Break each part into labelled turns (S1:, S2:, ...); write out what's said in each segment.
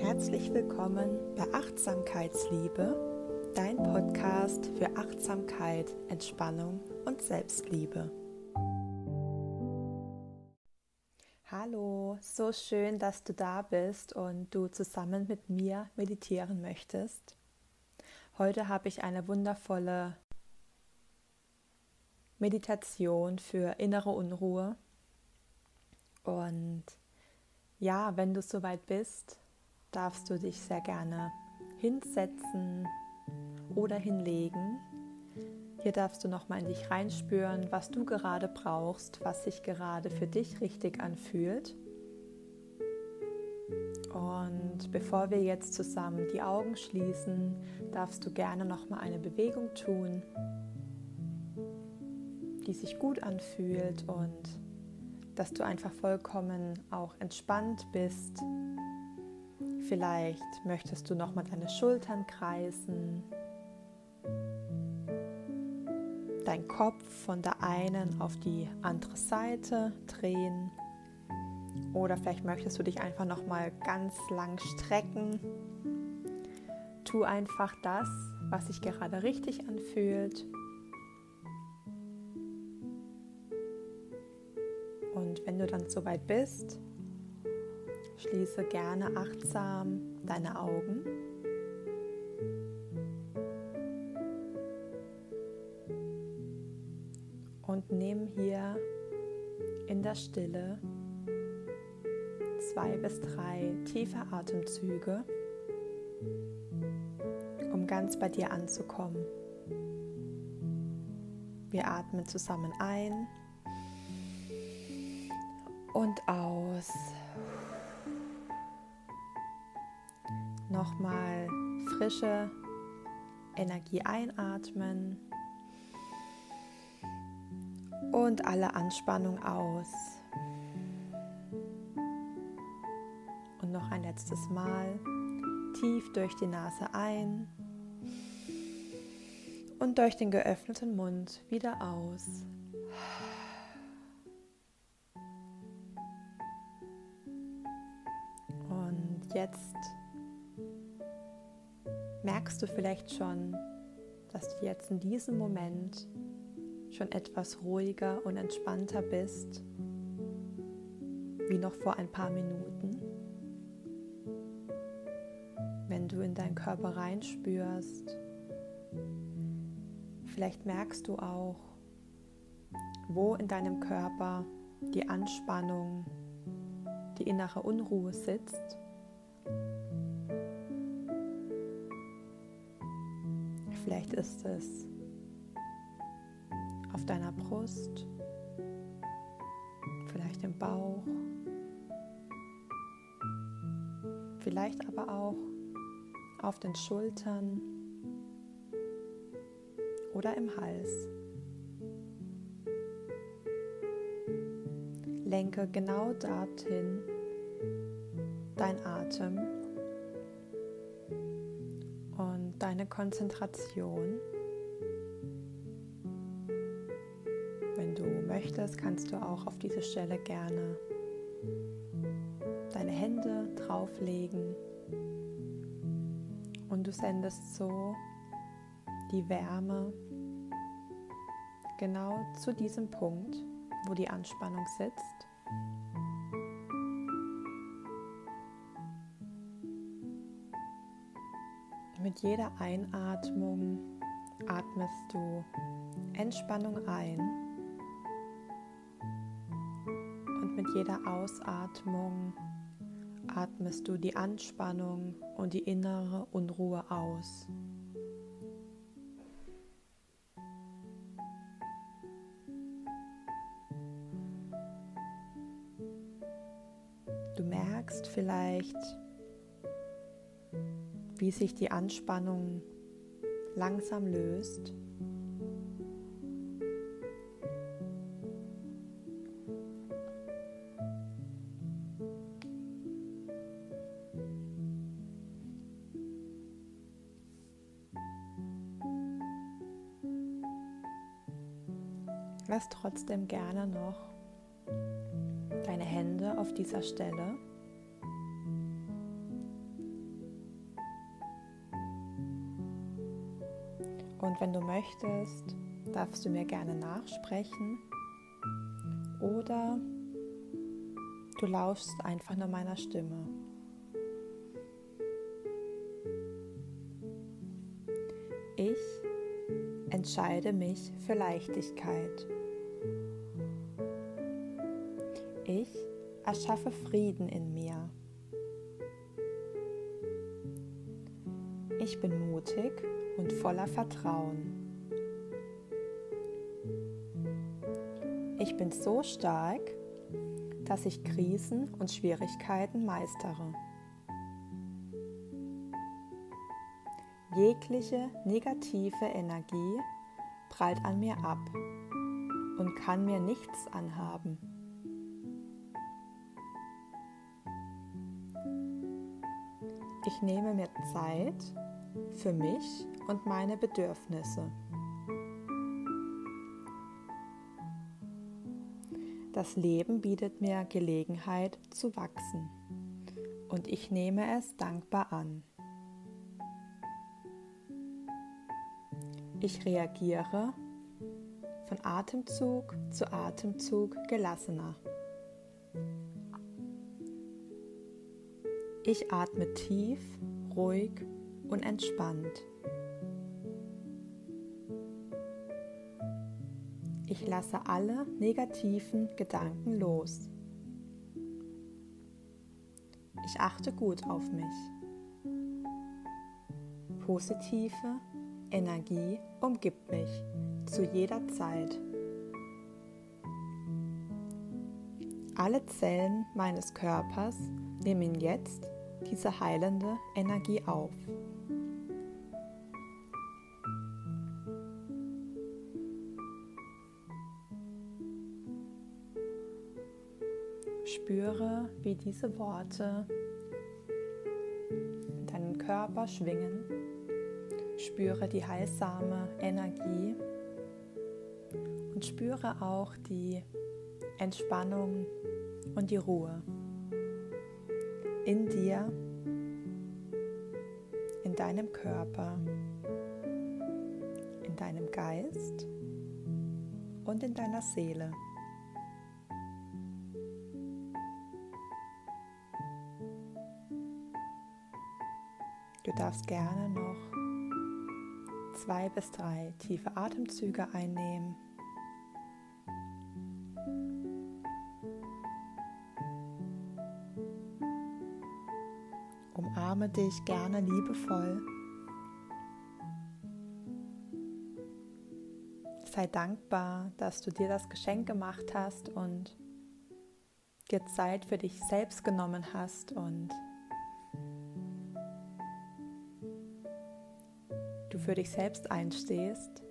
S1: Herzlich willkommen bei Achtsamkeitsliebe, dein Podcast für Achtsamkeit, Entspannung und Selbstliebe. Hallo, so schön, dass du da bist und du zusammen mit mir meditieren möchtest. Heute habe ich eine wundervolle Meditation für innere Unruhe. Und ja, wenn du soweit bist, darfst du dich sehr gerne hinsetzen oder hinlegen. Hier darfst du nochmal in dich reinspüren, was du gerade brauchst, was sich gerade für dich richtig anfühlt. Und bevor wir jetzt zusammen die Augen schließen, darfst du gerne nochmal eine Bewegung tun, die sich gut anfühlt und dass du einfach vollkommen auch entspannt bist Vielleicht möchtest du nochmal deine Schultern kreisen, dein Kopf von der einen auf die andere Seite drehen. Oder vielleicht möchtest du dich einfach nochmal ganz lang strecken. Tu einfach das, was sich gerade richtig anfühlt. Und wenn du dann soweit bist, Schließe gerne achtsam deine Augen. Und nimm hier in der Stille zwei bis drei tiefe Atemzüge, um ganz bei dir anzukommen. Wir atmen zusammen ein und aus. Nochmal frische Energie einatmen und alle Anspannung aus. Und noch ein letztes Mal tief durch die Nase ein und durch den geöffneten Mund wieder aus. Und jetzt merkst du vielleicht schon, dass du jetzt in diesem Moment schon etwas ruhiger und entspannter bist, wie noch vor ein paar Minuten. Wenn du in deinen Körper reinspürst, vielleicht merkst du auch, wo in deinem Körper die Anspannung, die innere Unruhe sitzt Vielleicht ist es auf deiner Brust, vielleicht im Bauch, vielleicht aber auch auf den Schultern oder im Hals. Lenke genau dorthin dein Atem deine Konzentration. Wenn du möchtest, kannst du auch auf diese Stelle gerne deine Hände drauflegen und du sendest so die Wärme genau zu diesem Punkt, wo die Anspannung sitzt. Mit jeder Einatmung atmest du Entspannung ein und mit jeder Ausatmung atmest du die Anspannung und die innere Unruhe aus. Du merkst vielleicht, wie sich die Anspannung langsam löst. Lass trotzdem gerne noch deine Hände auf dieser Stelle Und wenn du möchtest, darfst du mir gerne nachsprechen oder du lauschst einfach nur meiner Stimme. Ich entscheide mich für Leichtigkeit. Ich erschaffe Frieden in mir. Ich bin mutig und voller Vertrauen. Ich bin so stark, dass ich Krisen und Schwierigkeiten meistere. Jegliche negative Energie prallt an mir ab und kann mir nichts anhaben. Ich nehme mir Zeit für mich und meine Bedürfnisse. Das Leben bietet mir Gelegenheit zu wachsen und ich nehme es dankbar an. Ich reagiere von Atemzug zu Atemzug gelassener. Ich atme tief, ruhig und entspannt. Ich lasse alle negativen Gedanken los. Ich achte gut auf mich. Positive Energie umgibt mich zu jeder Zeit. Alle Zellen meines Körpers nehmen jetzt diese heilende Energie auf. Spüre, wie diese Worte deinen Körper schwingen. Spüre die heilsame Energie und spüre auch die Entspannung und die Ruhe in dir, in deinem Körper, in deinem Geist und in deiner Seele. Du darfst gerne noch zwei bis drei tiefe Atemzüge einnehmen. Umarme dich gerne liebevoll. Sei dankbar, dass du dir das Geschenk gemacht hast und dir Zeit für dich selbst genommen hast und für dich selbst einstehst.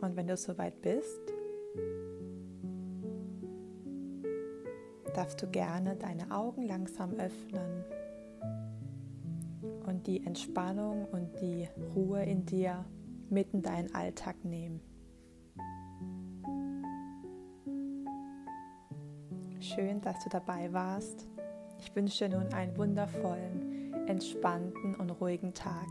S1: Und wenn du soweit bist, darfst du gerne deine Augen langsam öffnen und die Entspannung und die Ruhe in dir mit in deinen Alltag nehmen. Schön, dass du dabei warst. Ich wünsche dir nun einen wundervollen, entspannten und ruhigen Tag.